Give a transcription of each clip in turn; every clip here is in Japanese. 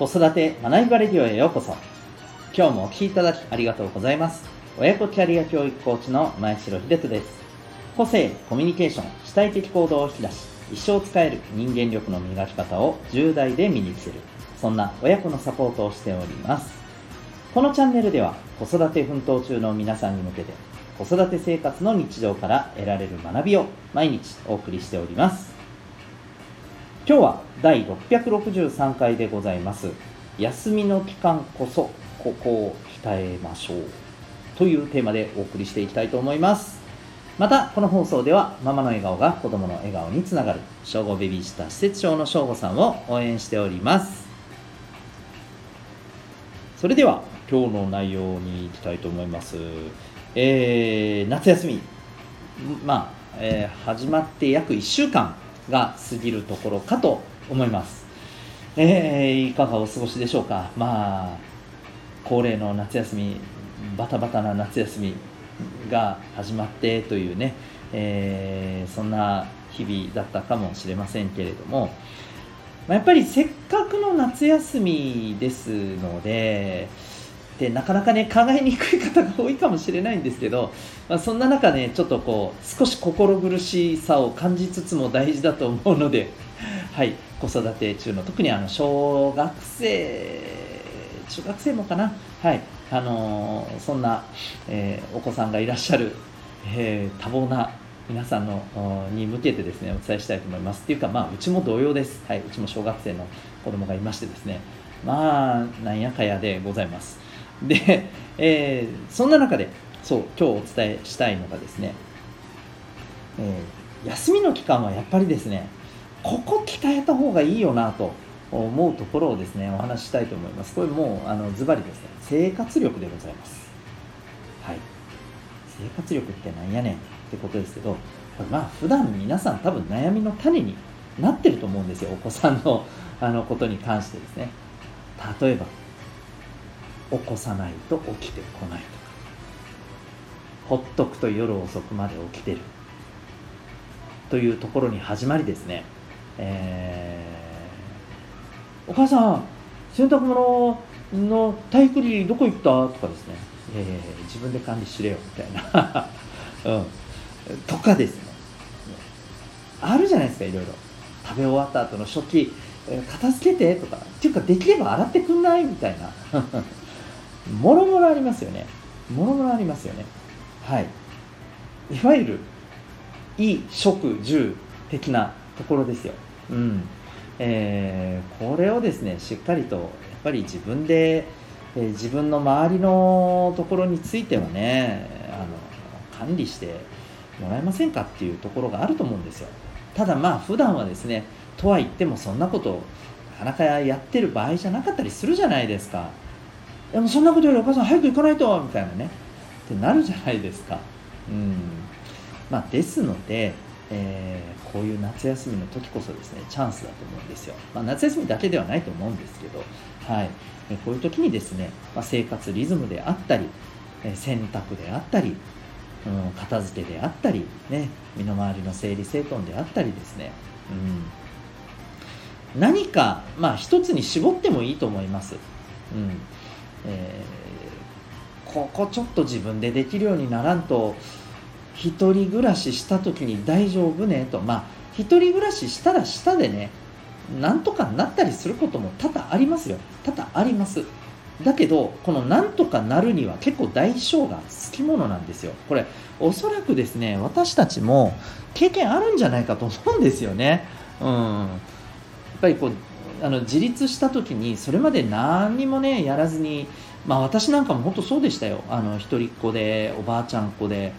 子育て学びバレディオへようこそ。今日もお聴きいただきありがとうございます。親子キャリア教育コーチの前城秀人です。個性コミュニケーション主体的行動を引き出し一生使える人間力の磨き方を10代で身につける。そんな親子のサポートをしております。このチャンネルでは子育て奮闘中の皆さんに向けて子育て生活の日常から得られる学びを毎日お送りしております。今日は第663回でございます。休みの期間こそここを鍛えましょうというテーマでお送りしていきたいと思います。またこの放送ではママの笑顔が子供の笑顔につながる。正午ベビーシター施設長の正午さんを応援しております。それでは今日の内容にいきたいと思います。えー、夏休み。まあ、えー、始まって約1週間。が過ぎるところかと思います。えー、いかがお過ごしでしょうか？まあ、恒例の夏休み、バタバタな夏休みが始まってというね、えー、そんな日々だったかもしれませんけれども、まあ、やっぱりせっかくの夏休みですので、でなかなかね考えにくい方が多いかもしれないんですけど、まあ、そんな中ねちょっとこう少し心苦しさを感じつつも大事だと思うので、はい、子育て中の特にあの小学生中学生もかな、はいあのー、そんな、えー、お子さんがいらっしゃる、えー、多忙な皆さんのに向けてですねお伝えしたいと思います。っていうか、まあ、うちも同様です、はい、うちも小学生の子供がいましてですねまあなんやかやでございます。で、えー、そんな中でそう今日お伝えしたいのがですね、えー、休みの期間はやっぱりですねここ鍛えた方がいいよなと思うところをですねお話ししたいと思います。これもうあのズバリですね生活力でございます。はい。生活力ってなんやねんってことですけどまあ普段皆さん多分悩みの種になってると思うんですよお子さんのあのことに関してですね。例えば起こさないと起きてこないとか。ほっとくと夜遅くまで起きてる。というところに始まりですね、えー、お母さん洗濯物の体育着どこ行った？とかですね、えー、自分で管理しれよみたいな、うん、とかですね。あるじゃないですかいろいろ。食べ終わった後の食器片付けてとか。っていうかできれば洗ってくんない？みたいな。もろもろありますよね。もろもろありますよね。はい。いわゆる衣食住的なところですよ。うん。えー、これをですねしっかりとやっぱり自分で、えー、自分の周りのところについてはねあの管理してもらえませんかっていうところがあると思うんですよ。ただまあ普段はですねとは言ってもそんなことなかなかやってる場合じゃなかったりするじゃないですか。でもそんなことよりお母さん早く行かないとみたいなね。ってなるじゃないですか。うん。まあですので、えー、こういう夏休みの時こそですねチャンスだと思うんですよ、まあ、夏休みだけではないと思うんですけど、はい、こういう時にですね、まあ、生活リズムであったりえ洗濯であったり、うん、片付けであったり、ね、身の回りの整理整頓であったりですね、うん、何か、まあ、一つに絞ってもいいと思います。うん、ここちょっと自分でできるようにならんと一人暮らしした時に大丈夫ねと。まあ一人暮らししたらしたでねなんとかなったりすることも多々ありますよ。多々あります。だけどこのなんとかなるには結構代償がつきものなんですよ。これおそらくですね私たちも経験あるんじゃないかと思うんですよね。うん。やっぱりこうあの自立した時にそれまで何にもねやらずに、まあ、私なんかも本当そうでしたよ。あの一人っ子でおばあちゃん子で。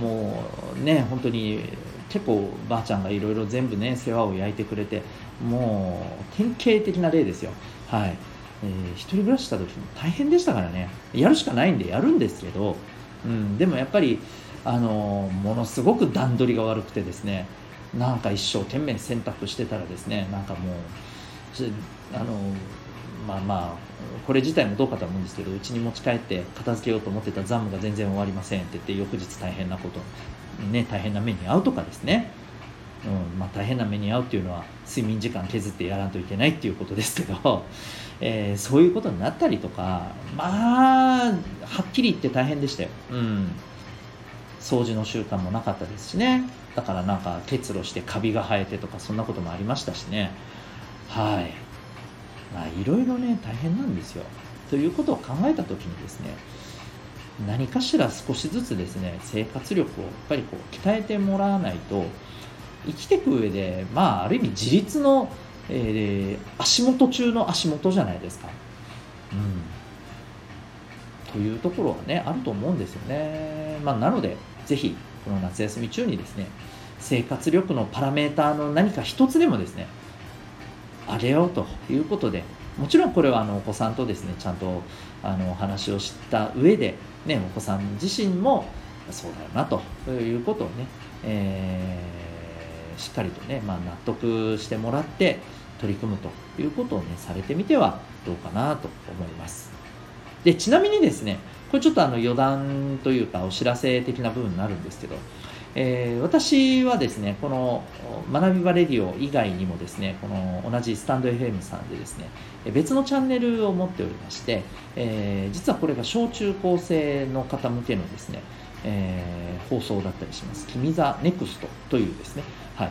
もうね本当に結構ばあちゃんがいろいろ全部ね世話を焼いてくれてもう典型的な例ですよ。はい、えー、一人暮らしした時も大変でしたからね。やるしかないんでやるんですけど、うん、でもやっぱりあのものすごく段取りが悪くてですねなんか一生懸命洗濯してたらですねなんかもうあのまあまあこれ自体もどうかと思うんですけどうちに持ち帰って片付けようと思ってた残務が全然終わりませんって言って翌日大変なことね大変な目に遭うとかですね。うんまあ、大変な目に遭うっていうのは睡眠時間削ってやらんといけないっていうことですけど、えー、そういうことになったりとかまあはっきり言って大変でしたよ、うん、掃除の習慣もなかったですしね。だからなんか結露してカビが生えてとかそんなこともありましたしね。はい。まあいろいろね大変なんですよということを考えた時にですね何かしら少しずつですね生活力をやっぱりこう鍛えてもらわないと生きていく上でまあある意味自立の、えー、足元中の足元じゃないですか。うんというところはねあると思うんですよね。まあ、なのでぜひこの夏休み中にですね生活力のパラメーターの何か一つでもですね上げようということでもちろんこれはあのお子さんとですねちゃんとあのお話をした上で、ね、お子さん自身もそうだよなということをね、えー、しっかりとね、まあ、納得してもらって取り組むということをねされてみてはどうかなと思います。でちなみにですねこれちょっとあの余談というかお知らせ的な部分になるんですけどえー、私はですね、この学び場レディオ以外にもですね、この同じスタンド FM さんでですね、別のチャンネルを持っておりまして、えー、実はこれが小中高生の方向けのですね、えー、放送だったりします。君ザネクストというですね、はい、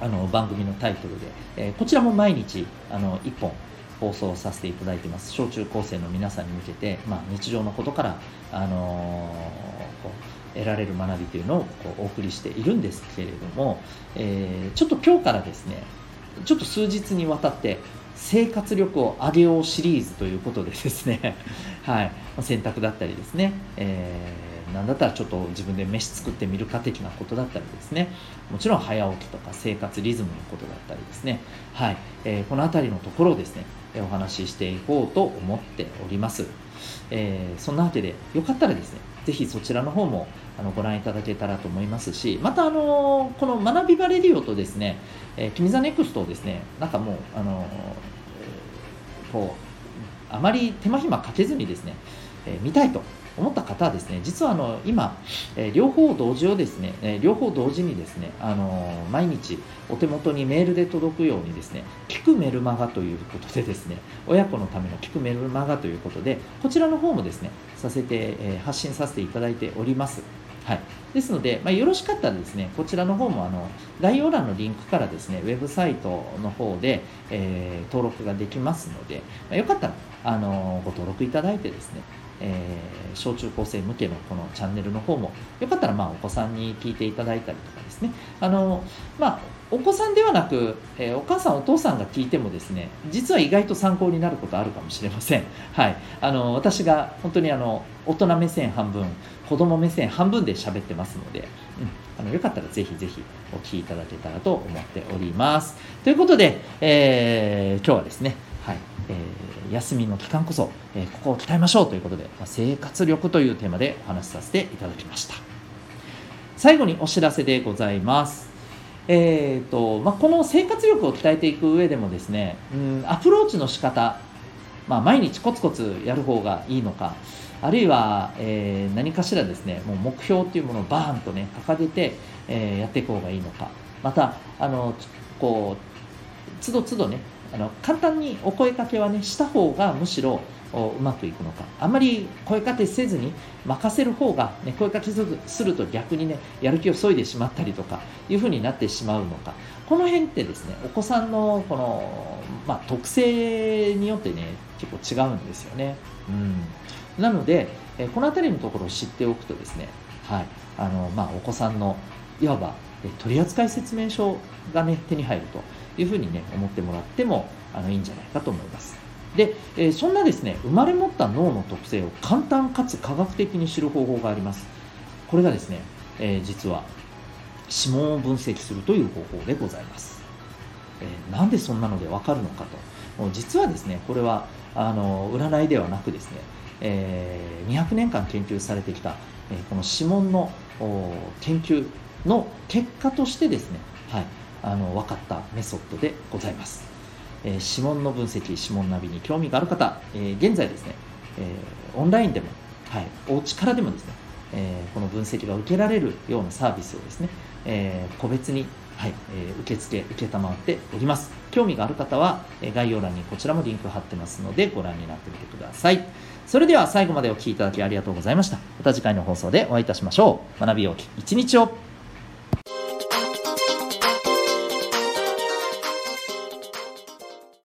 あの番組のタイトルで、えー、こちらも毎日あの1本放送させていただいてます。小中高生の皆さんに向けて、まあ、日常のことから、あの、こう得られる学びというのをこうお送りしているんですけれども、えー、ちょっと今日からですねちょっと数日にわたって生活力を上げようシリーズということでですね、はい、選択だったりですね、えー、なんだったらちょっと自分で飯作ってみるか的なことだったりですねもちろん早起きとか生活リズムのことだったりですね、はいえー、この辺りのところをですねお話ししていこうと思っております、えー、そんなわけでよかったらですねぜひそちらの方もあのご覧いただけたらと思いますし、またあのこの学び場レディオとですね、えー、君ザネクストをですね、なんかもう、あのこう、あまり手間暇かけずにですね、えー、見たいと思った方はですね、実はあの今、えー、両方同時をですね、えー、両方同時にですね、あの毎日お手元にメールで届くようにですね、聞くメルマガということでですね、親子のための聞くメルマガということで、こちらの方もですね、させて、え、発信させていただいております。はい、ですので、まあ、よろしかったらですね、こちらの方もあの概要欄のリンクからですね、ウェブサイトの方で、えー、登録ができますので、まあ、よかったらあのご登録いただいてですね、えー、小中高生向けのこのチャンネルの方も、よかったらまあお子さんに聞いていただいたりとかですね、あのまあ、お子さんではなく、えー、お母さん、お父さんが聞いてもですね、実は意外と参考になることあるかもしれません。はい、あの私が本当にあの大人目線半分、子供目線半分で喋ってますので、うん、あのよかったらぜひぜひお聞きいただけたらと思っております。ということで、えー、今日はですね、はいえー、休みの期間こそ、えー、ここを鍛えましょうということで、まあ、生活力というテーマでお話しさせていただきました。最後にお知らせでございます。えーとまあ、この生活力を鍛えていく上でもですね、うん、アプローチの仕方、まあ、毎日コツコツやる方がいいのか、あるいは、えー、何かしらですね、もう目標っていうものをバーンとね、掲げて、えー、やっていく方がいいのか。また、あの、こう、つどつどね、あの、簡単にお声かけはね、した方がむしろ、うまくいくのか。あんまり声かけせずに任せる方が、ね、声かけすると逆にねやる気を削いでしまったりとかいうふうになってしまうのか。この辺ってですねお子さんのこの、まあ、特性によってね結構違うんですよね。うん。なので、えこの辺りのところを知っておくとですね、はい。あのまあ、お子さんのいわば取扱説明書が、ね、手に入るというふうに、ね、思ってもらってもあのいいんじゃないかと思います。で、えー、そんなですね生まれ持った脳の特性を簡単かつ科学的に知る方法があります。これがですね、えー、実は指紋を分析するという方法でございます。えー、なんでそんなのでわかるのかと。実はですね、これはあの占いではなくですね、えー、200年間研究されてきた、え、この指紋の研究の結果としてですね、はい、あの分かったメソッドでございます、えー、指紋の分析指紋ナビに興味がある方、え現在ですね、えオンラインでも、はい、お家からでもですね、えこの分析が受けられるようなサービスをですね、え個別に、はいえー受付承っております。興味がある方は、え概要欄にこちらもリンク貼ってますのでご覧になってみてください。それでは最後までお聴きいただきありがとうございました。また次回の放送でお会いいたしましょう。学びよう一日を。